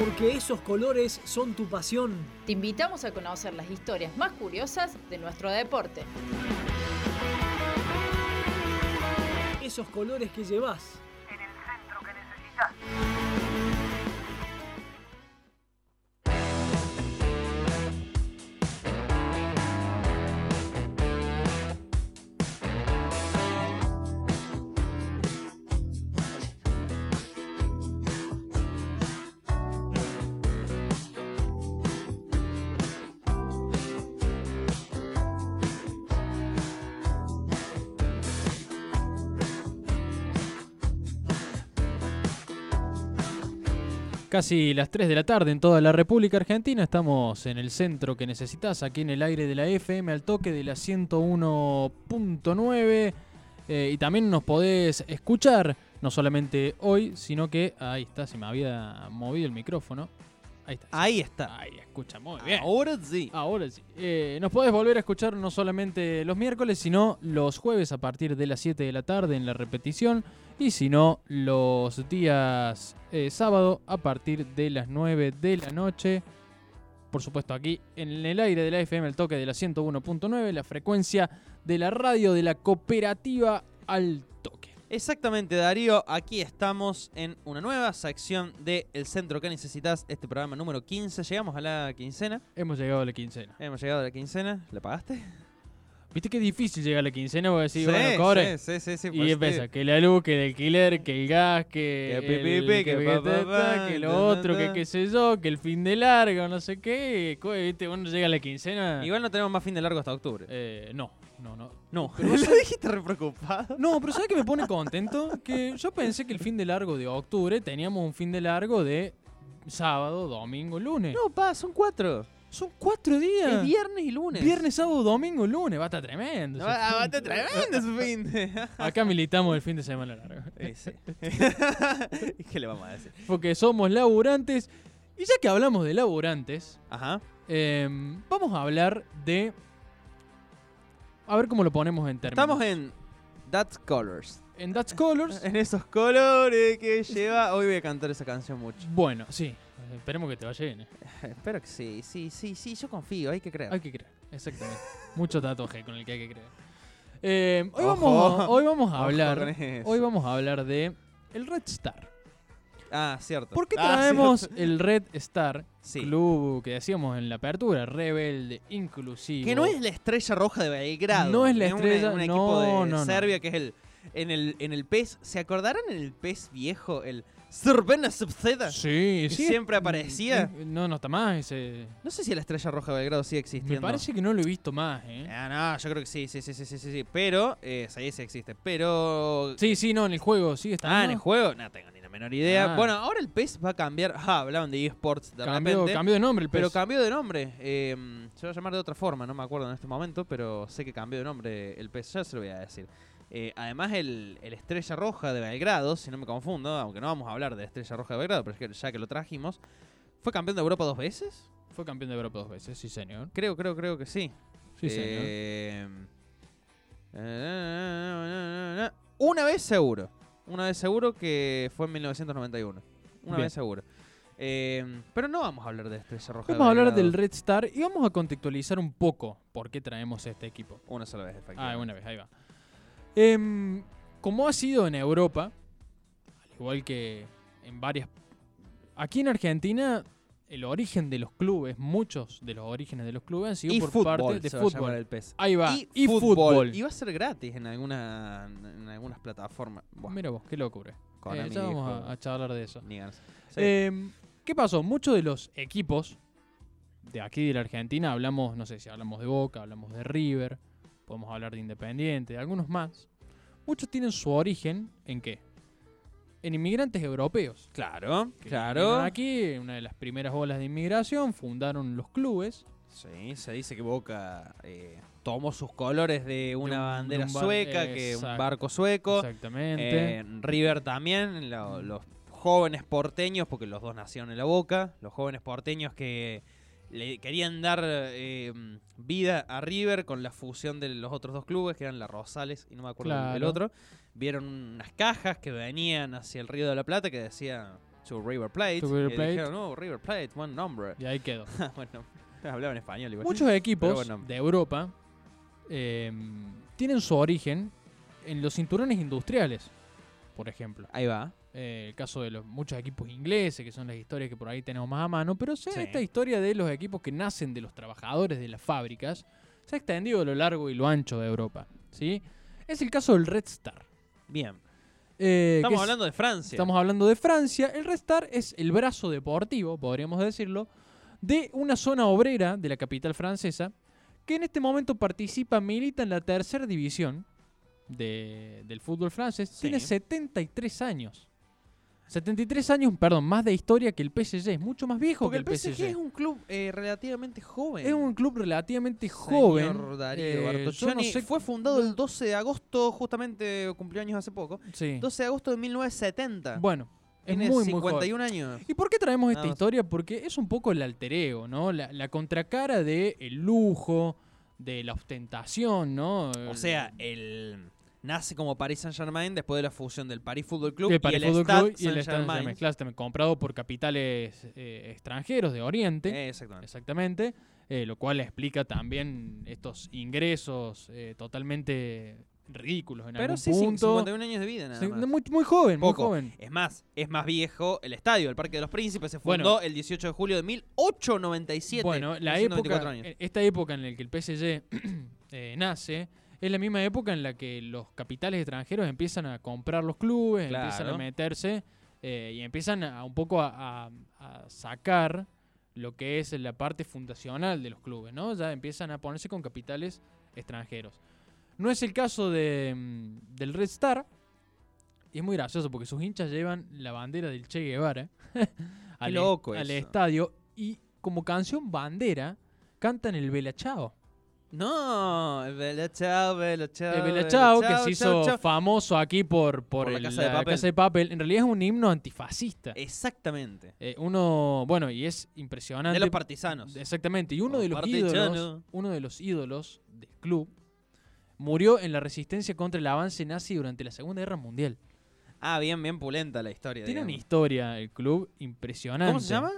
Porque esos colores son tu pasión. Te invitamos a conocer las historias más curiosas de nuestro deporte. Esos colores que llevas. Casi las 3 de la tarde en toda la República Argentina. Estamos en el centro que necesitas, aquí en el aire de la FM, al toque de la 101.9. Eh, y también nos podés escuchar, no solamente hoy, sino que. Ahí está, se me había movido el micrófono. Ahí está. Ahí está. Ahí, escucha muy bien. Ahora sí. Ahora sí. Eh, nos podés volver a escuchar no solamente los miércoles, sino los jueves a partir de las 7 de la tarde en la repetición. Y si no, los días eh, sábado a partir de las 9 de la noche. Por supuesto, aquí en el aire de la FM, el toque de la 101.9, la frecuencia de la radio de la cooperativa al toque. Exactamente, Darío. Aquí estamos en una nueva sección de El Centro que Necesitas, este programa número 15. Llegamos a la quincena. Hemos llegado a la quincena. Hemos llegado a la quincena. ¿La pagaste? Viste que es difícil llegar a la quincena porque decís, bueno, cobre. sí, sí, sí, Y pues, empieza, sí. que la luz, que el alquiler, que el gas, que, Que el- pi, que que, pa, pa, ta, ta, pa, que ta, lo otro, que qué sé yo, que el fin de largo, no sé qué. y, ¿Viste? Uno llega a la quincena. Igual no tenemos más fin de largo hasta octubre. Eh, no, no, no. no. pero ¿Lo dijiste re preocupado? No, pero ¿sabes qué me pone contento? Que yo pensé que el fin de largo de octubre teníamos un fin de largo de sábado, domingo, lunes. No, pa, son cuatro. Son cuatro días. Es viernes y lunes. Viernes, sábado, domingo, lunes. Va a estar tremendo. ese va a estar tremendo su fin de. Acá militamos el fin de semana largo. Sí. ¿Qué le vamos a decir? Porque somos laburantes. Y ya que hablamos de laburantes, Ajá. em, vamos a hablar de. A ver cómo lo ponemos en términos. Estamos en That's Colors. en Dutch Colors. En esos colores que lleva. Hoy voy a cantar esa canción mucho. Bueno, sí. Esperemos que te vaya bien. eh. Espero que sí, sí, sí, sí, yo confío, hay que creer. Hay que creer, exactamente. Mucho tatuaje con el que hay que creer. Em, hoy, Ojo. vamos, hoy vamos a hablar. Hoy vamos a hablar de el Red Star. Ah, cierto. ¿Por qué Ah, traemos cierto. el Red Star? Sí. Club que decíamos en la apertura, rebelde, inclusivo. Que no es la estrella roja de Belgrado. No es la estrella- un no, equipo de no, no. Serbia que es el. En el, en el pez. ¿Se acordarán en el pez viejo? El Cervena Subceda. Sí, que sí. siempre aparecía. Eh, No, no está más ese. No sé si la estrella roja de Belgrado sigue existiendo. Me parece que no lo he visto más, ¿eh? Ah, no, yo creo que sí, sí, sí, sí, sí, sí. sí. Pero, eh, sí, sí existe. Pero. Sí, sí, no, en el juego sigue estando. Ah, en el juego, no tengo menor idea. Ah. Bueno, ahora el PES va a cambiar. Ah, hablaban de eSports de Cambió, repente. cambió de nombre el Pero PES. cambió de nombre. eh, se va a llamar de otra forma, no me acuerdo en este momento, pero sé que cambió de nombre el PES. Ya se lo voy a decir. Eh, además, el, el Estrella Roja de Belgrado, si no me confundo, aunque no vamos a hablar de Estrella Roja de Belgrado, pero es que ya que lo trajimos, ¿fue campeón de Europa dos veces? Fue campeón de Europa dos veces, sí, señor. Creo, creo, creo que sí. Sí, señor. Eh, eh, Una vez seguro. Una vez seguro que fue en 1991. Una Bien. vez seguro. Eh, pero no vamos a hablar de Estrella Roja. de Vamos a hablar del Red Star y vamos a contextualizar un poco por qué traemos este equipo. Una sola vez, Ah, efectivamente. una vez, ahí va. Em, como ha sido en Europa, al igual que en varias... Aquí en Argentina, el origen de los clubes, muchos de los orígenes de los clubes han sido Y por fútbol parte de va fútbol. el PES. Ahí va, Y, y fútbol. fútbol. Y va a ser gratis en, alguna, en algunas plataformas. Mira vos, qué locura. Eh, ya vamos a, a charlar de eso. Sí. Em, ¿Qué pasó? Muchos de los equipos de aquí de la Argentina, hablamos, no sé si hablamos de Boca, hablamos de River, podemos hablar de Independiente, de algunos más. Muchos tienen su origen en qué? En inmigrantes europeos. claro, que claro. Aquí, una de las primeras olas de inmigración, fundaron los clubes. Sí, se dice que Boca eh, tomó sus colores de una un- de bandera un sueca, que un barco sueco. Exactamente. Eh, River también, lo- los jóvenes porteños, porque los dos nacieron en la Boca, los jóvenes porteños que le querían dar eh, vida a River con la fusión de los otros dos clubes, que eran la Rosales y no me acuerdo Claro. otro. Vieron unas cajas que venían hacia el Río de la Plata que decía to River Plate. To River y Plate. dijeron, no, River Plate, buen nombre. Y ahí quedó. bueno, hablaba en español igual. Muchos equipos bueno. de Europa eh, tienen su origen en los cinturones industriales, por ejemplo. Ahí va. Eh, el caso de los muchos equipos ingleses, que son las historias que por ahí tenemos más a mano, pero Sí. esta historia de los equipos que nacen de los trabajadores de las fábricas se ha extendido a lo largo y lo ancho de Europa. ¿sí? Es el caso del Red Star. Bien. eh, Estamos es- hablando de Francia. Estamos hablando de Francia. El Red Star es el brazo deportivo, podríamos decirlo, de una zona obrera de la capital francesa que en este momento participa, milita en la tercera división de- del fútbol francés. Sí. Tiene 73 años. 73 años, perdón, más de historia que el PSG. Es mucho más viejo Porque que el el PSG, PSG. es un club eh, relativamente joven. Es un club relativamente Señor joven. Darío Eh, yo no sé- Fue fundado el 12 de agosto, justamente cumplió años hace poco. Sí. 12 de agosto de 1970. Bueno, es Tiene muy, muy joven. 51 años. ¿Y por qué traemos esta historia? Porque es un poco el altereo, ¿no? La, la contracara de el lujo, de la ostentación, ¿no? O sea, el nace como Paris Saint-Germain después de la fusión del Paris Football Club el y el Stade Club y el Stade Saint-Germain. Saint-Germain, claro, también comprado por capitales eh, extranjeros de Oriente, Eh, exactamente. exactamente, eh, lo cual explica también estos ingresos totalmente ridículos en Pero algún sí, sí, punto. 51 años de vida nada más. muy, muy joven, Poco. muy joven. Es más, es más viejo el estadio, el Parque de los Príncipes, se Bueno. fundó el 18 de julio de 1897. Bueno, la Tiene 124 época, años. eh, esta época en la que el PSG nace, es la misma época en la que los capitales extranjeros empiezan a comprar los clubes, empiezan a meterse eh, y empiezan a, un poco a, a- a sacar lo que es la parte fundacional de los clubes, ¿no? Ya empiezan a ponerse con capitales extranjeros. No es el caso de, mm, del Red Star. Y es muy gracioso porque sus hinchas llevan la bandera del Che Guevara al, loco al eso. estadio y como canción bandera cantan el Bella Chao. No, el Bella Chao, Bella Chao. El Bella Bella Chao, que se hizo chao. famoso aquí por, por, Por la el- Casa de Papel. Casa de Papel. En realidad es un himno antifascista. Exactamente. Eh, uno, bueno, y es impresionante. De los partisanos. Exactamente. Y uno de los ídolos, uno de los ídolos del club murió en la resistencia contra el avance nazi durante la Segunda Guerra Mundial. Ah, bien, bien pulenta la historia. Tiene una digamos. historia el club impresionante. ¿Cómo se llama?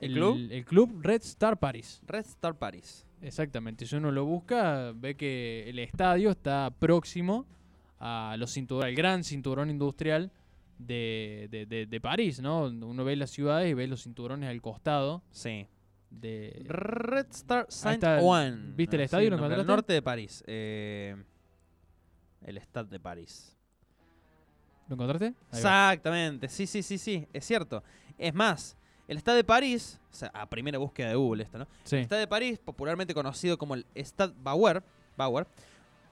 El, ¿El club? El club Red Star Paris. Red Star Paris. Exactamente. Si uno lo busca, ve que el estadio está próximo a los cinturones, al gran cinturón industrial de, de- de- de París, ¿no? Uno ve las ciudades y ve los cinturones al costado Sí. de... Red Star Saint Ouen. ¿viste el estadio? ¿Lo nombre, Al encontraste? norte de París. Eh, el Stade de París. ¿Lo encontraste? Ahí va. Exactamente. Sí, sí, sí, sí. Es cierto. Es más, el Stade de París, o sea, a primera búsqueda de Google esto, ¿no? Sí. El Stade de París, popularmente conocido como el Stade Bauer, Bauer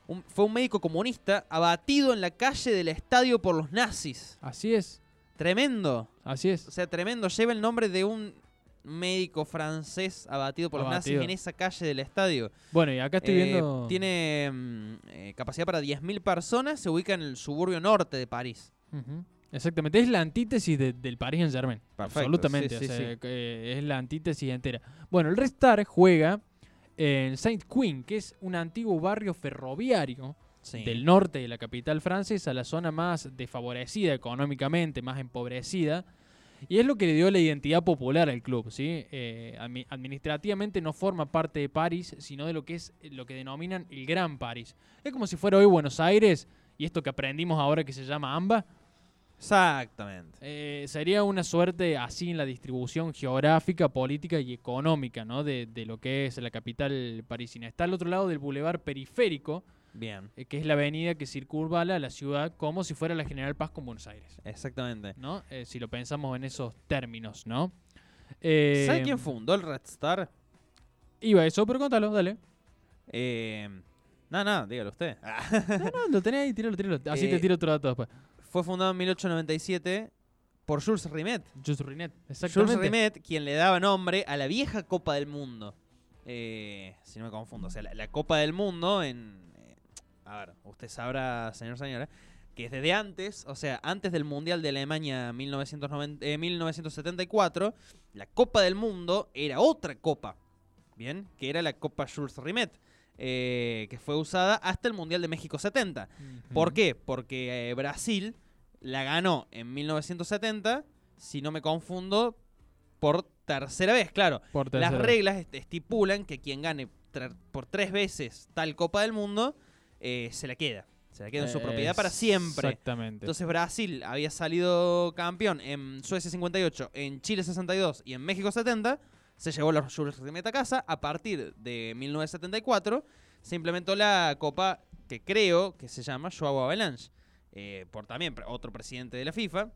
un- fue un médico comunista abatido en la calle del estadio por los nazis. Así es. Tremendo. Así O es. sea, tremendo. Lleva el nombre de un médico francés abatido por los nazis en esa calle del estadio. Bueno, y acá estoy Eh, viendo... Tiene mm, eh, capacidad para 10.000 personas. Se ubica en el suburbio norte de París. Exactamente, es la antítesis de- del Paris Saint Germain. Perfecto, Absolutamente, sí, o sí, sea, sí. que es la antítesis entera. Bueno, el Red Star juega en Saint Queen, que es un antiguo barrio ferroviario del norte de la capital francesa, la zona más desfavorecida económicamente, más empobrecida. Y es lo que le dio la identidad popular al club, ¿sí? Eh, admi- administrativamente no forma parte de París, sino de lo que es lo que denominan el Gran París. Es como si fuera hoy Buenos Aires, y esto que aprendimos ahora que se llama AMBA, Exactamente. eh, sería una suerte así en la distribución geográfica, política y económica, ¿no? De, de lo que es la capital parisina. Está al otro lado del bulevar periférico, Bien. eh, que es la avenida que circunvala la ciudad como si fuera la General Paz con Buenos Aires, Exactamente. ¿no? Eh, si lo pensamos en esos términos, ¿no? Eh, ¿Sabe quién fundó el Red Star? Iba eso, pero contalo, dale. Eh, no, no, dígalo usted. No, no, lo tenés ahí, tíralo, tíralo. Así te tiro otro dato después. Fue fundado en 1897 por Jules Rimet. Jules Rimet, Jules exactamente. Rimet, quien le daba nombre a la vieja Copa del Mundo. Eh, si no me confundo, o sea, la, la Copa del Mundo en... eh, a ver, usted sabrá, señor, señora, que es desde antes, o sea, antes del Mundial de Alemania 1990, eh, 1974, la Copa del Mundo era otra copa, ¿bien? Que era la Copa Jules Rimet, eh, que fue usada hasta el Mundial de México 70. ¿Por qué? Porque eh, Brasil la ganó en 1970 si no me confundo, por tercera vez, claro. Por Las tercera vez. reglas est- estipulan que quien gane por tres veces tal Copa del Mundo eh, se la queda. Se la queda en su propiedad para siempre. Exactamente. Entonces Brasil había salido campeón en Suecia 58, en Chile 62 y en México 70. Se llevó la Jules a casa. A partir de 1974 se implementó la copa que creo que se llama Joao Avalanche. eh, por también otro presidente de la FIFA,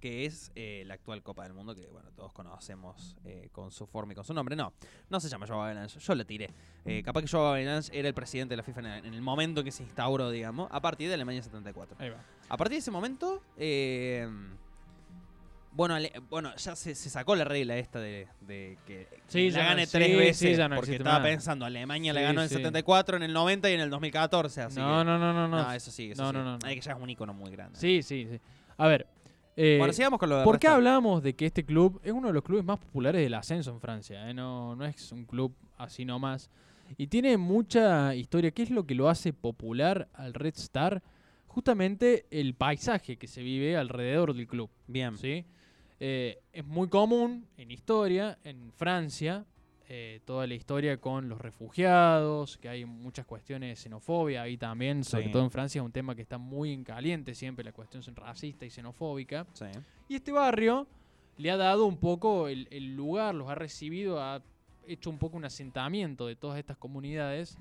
que es eh, la actual Copa del Mundo, que bueno, todos conocemos eh, con su forma y con su nombre. No, no se llama Joao Avalanche, yo la tiré. Eh, capaz que Joao Avalanche era el presidente de la FIFA en el, en el momento en que se instauró, digamos, a partir de Alemania 74. Ahí va. A partir de ese momento, bueno, ale- bueno, ya se, se sacó la regla esta de, de que Sí, la no- gane sí, tres sí, veces, ya no porque estaba más. pensando, Alemania la Sí, ganó en sí. 74, en el 90 y en el 2014, así No, que... no, no, no, no. No, eso sí, eso No, sí. no, no, no. Hay que ya es un icono muy grande. Sí, sí, sí. A ver. eh, Bueno, sigamos con lo de ¿Por qué hablamos de que este club es uno de los clubes más populares del ascenso en Francia? eh? No, no es un club así nomás. Y tiene mucha historia. ¿Qué es lo que lo hace popular al Red Star? Justamente el paisaje que se vive alrededor del club. Bien. ¿sí? Eh, es muy común en historia, en Francia, eh, toda la historia con los refugiados, que hay muchas cuestiones de xenofobia ahí también, sobre Sí. todo en Francia es un tema que está muy en caliente siempre, la cuestión racista y xenofóbica. Sí. Y este barrio le ha dado un poco el, el lugar, los ha recibido, ha hecho un poco un asentamiento de todas estas comunidades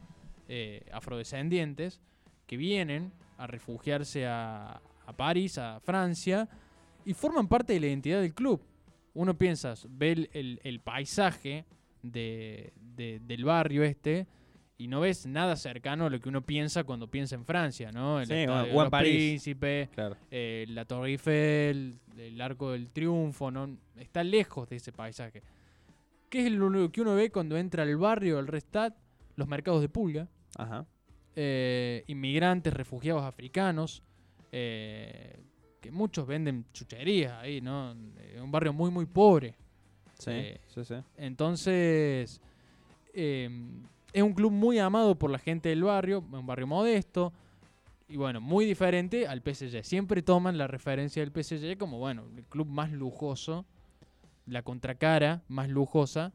eh, afrodescendientes que vienen a refugiarse a, a París, a Francia, y forman parte de la identidad del club. Uno piensa, ve el, el- el paisaje de- de- del barrio este y no ves nada cercano a lo que uno piensa cuando piensa en Francia, ¿no? El Sí, Estadio o en París. Príncipes, Claro. eh, la Torre Eiffel, el Arco del Triunfo, ¿no? está lejos de ese paisaje. ¿Qué es lo único que uno ve cuando entra al barrio, al Restat? Los mercados de pulga, Ajá. eh, inmigrantes, refugiados africanos, eh, que muchos venden chucherías ahí, ¿no? Es un barrio muy, muy pobre. Sí, Eh, sí, sí. Entonces, eh, es un club muy amado por la gente del barrio, un barrio modesto. Y bueno, muy diferente al PSG. Siempre toman la referencia del PSG como, bueno, el club más lujoso, la contracara más lujosa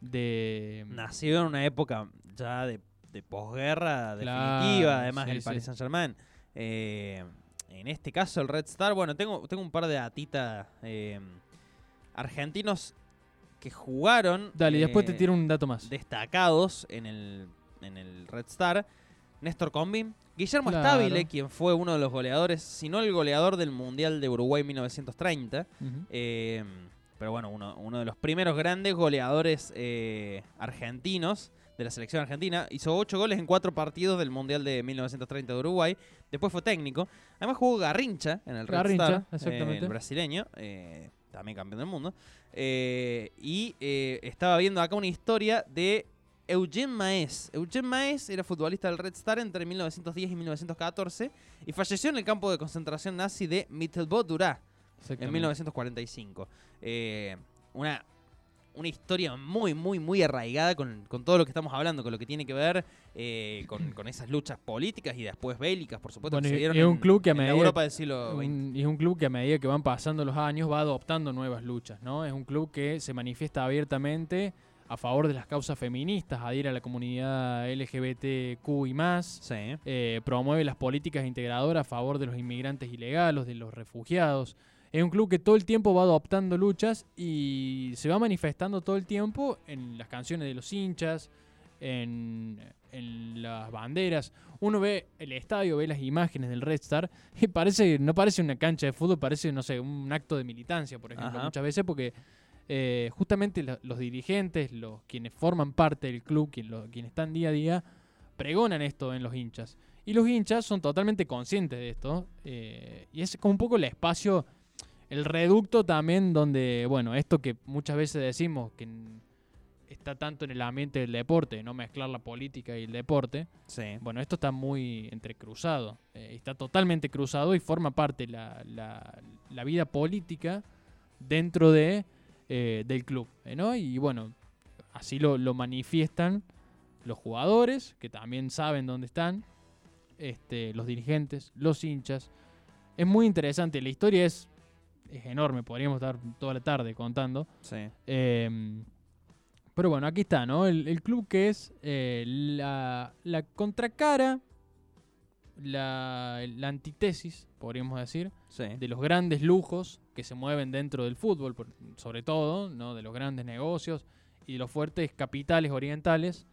de... Nacido en una época ya de, de posguerra Claro, definitiva, además sí, el sí. Paris Saint Germain. En este caso, el Red Star, bueno, tengo, tengo un par de datitas eh, argentinos que jugaron. Dale, y después te eh, tiro un dato más. destacados en el, en el Red Star. Néstor Combin, Guillermo Claro. Stabile, quien fue uno de los goleadores, si no el goleador del Mundial de Uruguay 1930. Ujú. Eh, pero bueno, uno, uno de los primeros grandes goleadores eh, argentinos de la selección argentina. Hizo ocho goles en cuatro partidos del Mundial de 1930 de Uruguay. Después fue técnico. Además jugó Garrincha en el Red Garrincha, Star, eh, exactamente. el brasileño, eh, también campeón del mundo. Eh, y eh, estaba viendo acá una historia de Eugene Maes. Eugene Maes era futbolista del Red Star entre 1910 y 1914 y falleció en el campo de concentración nazi de Mittelbau-Durá en Exactamente. 1945. Eh, una, una historia muy, muy, muy arraigada con, con todo lo que estamos hablando, con lo que tiene que ver eh, con, con esas luchas políticas y después bélicas, por supuesto, Bueno, que se dieron es un en- club que a en medida- Europa del siglo XX. Un- y es un club que a medida que van pasando los años va adoptando nuevas luchas, ¿no? Es un club que se manifiesta abiertamente a favor de las causas feministas, adhiere a la comunidad LGBTQ y más, Sí. eh, promueve las políticas integradoras a favor de los inmigrantes ilegales, de los refugiados. Es un club que todo el tiempo va adoptando luchas y se va manifestando todo el tiempo en las canciones de los hinchas, en, en las banderas. Uno ve el estadio, ve las imágenes del Red Star y parece, no parece una cancha de fútbol, parece, no sé, un acto de militancia, por ejemplo, Ajá. muchas veces porque eh, justamente la- los dirigentes, los quienes forman parte del club, quien lo- quienes están día a día, pregonan esto en los hinchas. Y los hinchas son totalmente conscientes de esto. eh, y es como un poco el espacio, el reducto también donde, bueno, esto que muchas veces decimos que está tanto en el ambiente del deporte, no mezclar la política y el deporte. Sí. Bueno, esto está muy entrecruzado. eh, está totalmente cruzado y forma parte la, la- la vida política dentro de, eh, del club. eh, ¿no? Y bueno, así lo, lo manifiestan los jugadores, que también saben dónde están, este, los dirigentes, los hinchas. Es muy interesante. La historia es es enorme, podríamos estar toda la tarde contando. Sí. Eh, pero bueno, aquí está, ¿no? El, el club que es eh, la, la contracara, la, la antítesis, podríamos decir, Sí. de los grandes lujos que se mueven dentro del fútbol, por- sobre todo, ¿no? De los grandes negocios y de los fuertes capitales orientales,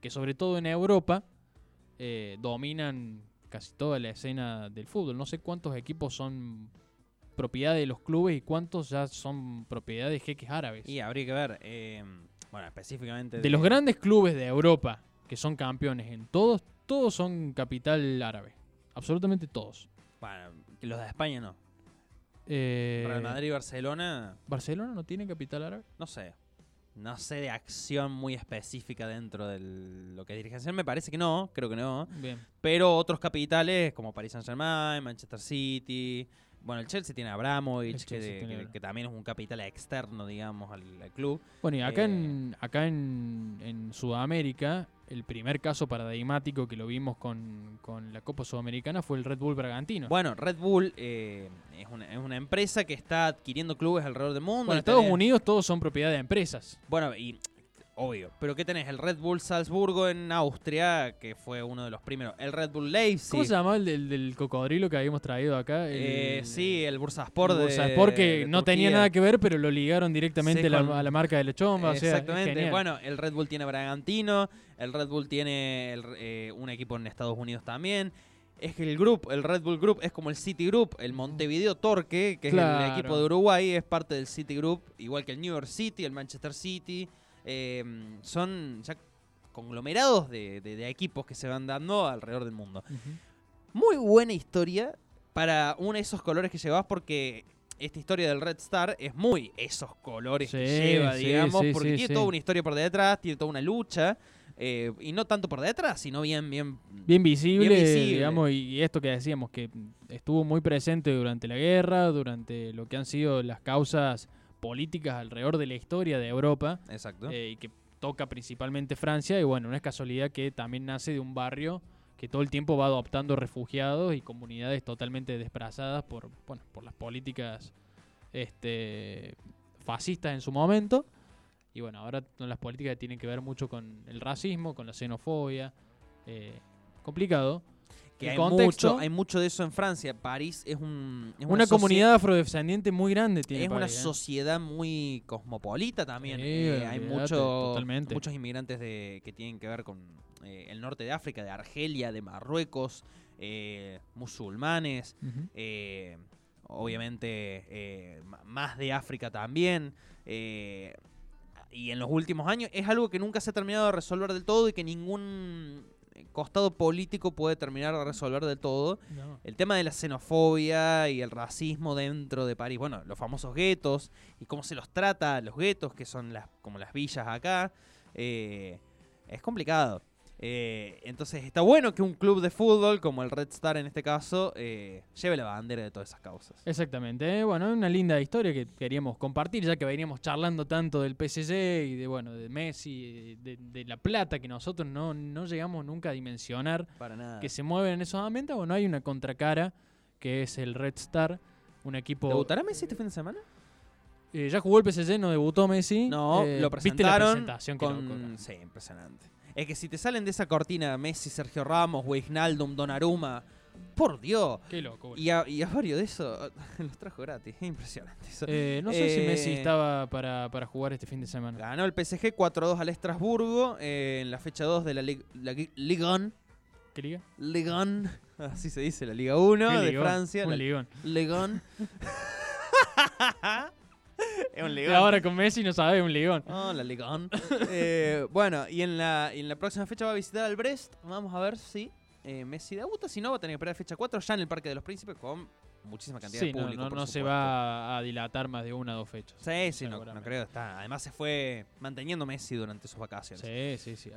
que sobre todo en Europa eh, dominan casi toda la escena del fútbol. No sé cuántos equipos son propiedad de los clubes y cuántos ya son propiedad de jeques árabes. Y habría que ver, eh, bueno, específicamente... De los grandes clubes de Europa que son campeones en todos, todos son capital árabe. Absolutamente todos. Bueno, los de España no. Eh, Real Madrid y Barcelona, ¿Barcelona no tiene capital árabe? no sé. No sé de acción muy específica dentro de lo que es dirigencia. Me parece que no, creo que no. Bien. Pero otros capitales como Paris Saint Germain, Manchester City. Bueno, el Chelsea tiene a Abramovich, que, Chelsea de- tiene que- a- que también es un capital externo, digamos, al, al club. Bueno, y acá, Eh, en, acá en, en Sudamérica, el primer caso paradigmático que lo vimos con, con la Copa Sudamericana fue el Red Bull Bragantino. Bueno, Red Bull eh, es, una, es una empresa que está adquiriendo clubes alrededor del mundo. Bueno, en Estados Unidos todos son propiedad de empresas. Bueno, y obvio. Pero ¿qué tenés? El Red Bull Salzburgo en Austria, que fue uno de los primeros. El Red Bull Leipzig. ¿Cómo se llamaba el del, del cocodrilo que habíamos traído acá? El- Eh, sí, el Bursaspor el de Bursaspor, que de no tenía nada que ver, pero lo ligaron directamente Sí, a la, con- a la marca de Lechomba. o sea, es Exactamente. Bueno, el Red Bull tiene Bragantino, el Red Bull tiene el- eh, un equipo en Estados Unidos también. Es que el Group, el Red Bull Group, es como el City Group. El Montevideo Torque, que es Claro. el equipo de Uruguay, es parte del City Group, igual que el New York City, el Manchester City. Eh, son ya conglomerados de, de- de equipos que se van dando alrededor del mundo. Muy buena historia para uno de esos colores que llevas porque esta historia del Red Star es muy esos colores que lleva, sí, digamos, sí, porque tiene toda una historia por detrás, tiene toda una lucha. eh, y no tanto por detrás, sino bien, bien... Bien visible, Bien visible. digamos, y esto que decíamos, que estuvo muy presente durante la guerra, durante lo que han sido las causas políticas alrededor de la historia de Europa, Exacto. eh, y que toca principalmente Francia, y bueno, no es casualidad que también nace de un barrio que todo el tiempo va adoptando refugiados y comunidades totalmente desplazadas por, bueno, por las políticas este, fascistas en su momento. Y bueno, ahora las políticas tienen que ver mucho con el racismo, con la xenofobia. eh, complicado. Que hay contexto- mucho, hay mucho de eso en Francia. París es, un, es Una, comunidad afrodescendiente muy grande tiene Es una ¿eh? sociedad muy cosmopolita también. Sí, Eh, hay mucho, muchos inmigrantes de, que tienen que ver con eh, el norte de África, de Argelia, de Marruecos, musulmanes, obviamente más de África también. eh, y en los últimos años es algo que nunca se ha terminado de resolver del todo y que ningún costado político puede terminar de resolver del todo. No. El tema de la xenofobia y el racismo dentro de París, bueno, los famosos guetos y cómo se los trata los guetos, que son las como las villas acá, eh, es complicado. Eh, entonces está bueno que un club de fútbol, como el Red Star en este caso, eh, lleve la bandera de todas esas causas. Exactamente. eh, Bueno, es una linda historia que queríamos compartir, ya que veníamos charlando tanto del PSG y de bueno, de Messi, de, de la plata que nosotros no, no llegamos nunca a dimensionar Para nada. que se mueven en esos ambientes. Bueno, hay una contracara que es el Red Star, un equipo. ¿Debutará Messi este fin de semana? Eh, ya jugó el PSG, no debutó Messi. No, Eh, lo ¿Viste la presentaron presentación? Con... Sí, impresionante. Es que si te salen de esa cortina Messi, Sergio Ramos, Wijnaldum, Donnarumma, por Dios. Qué loco. Y a, y a varios de esos los trajo gratis. Es impresionante eso. Eh, no sé si Messi Eh, estaba para, para jugar este fin de semana. Ganó el PSG 4-2 al Estrasburgo eh, en la fecha 2 de la, Ligue la Gui- Ligue 1. ¿Qué liga? Ligue 1, Así se dice, la Liga 1 Qué de ligón, Francia. Un la ligón. Ligue 1. Es un Y Ligue 1. ahora con Messi no sabe, un ligón. Oh, la Ligue 1. Eh, bueno, y en, la, y en la próxima fecha va a visitar al Brest. Vamos a ver si eh, Messi debuta. Si no, va a tener que esperar fecha 4 ya en el Parque de los Príncipes con muchísima cantidad Sí, de no, público. no, por no se va a dilatar más de una o dos fechas. Sí, sí, no, no creo. Está. Además se fue manteniendo Messi durante sus vacaciones. Sí, sí, sí.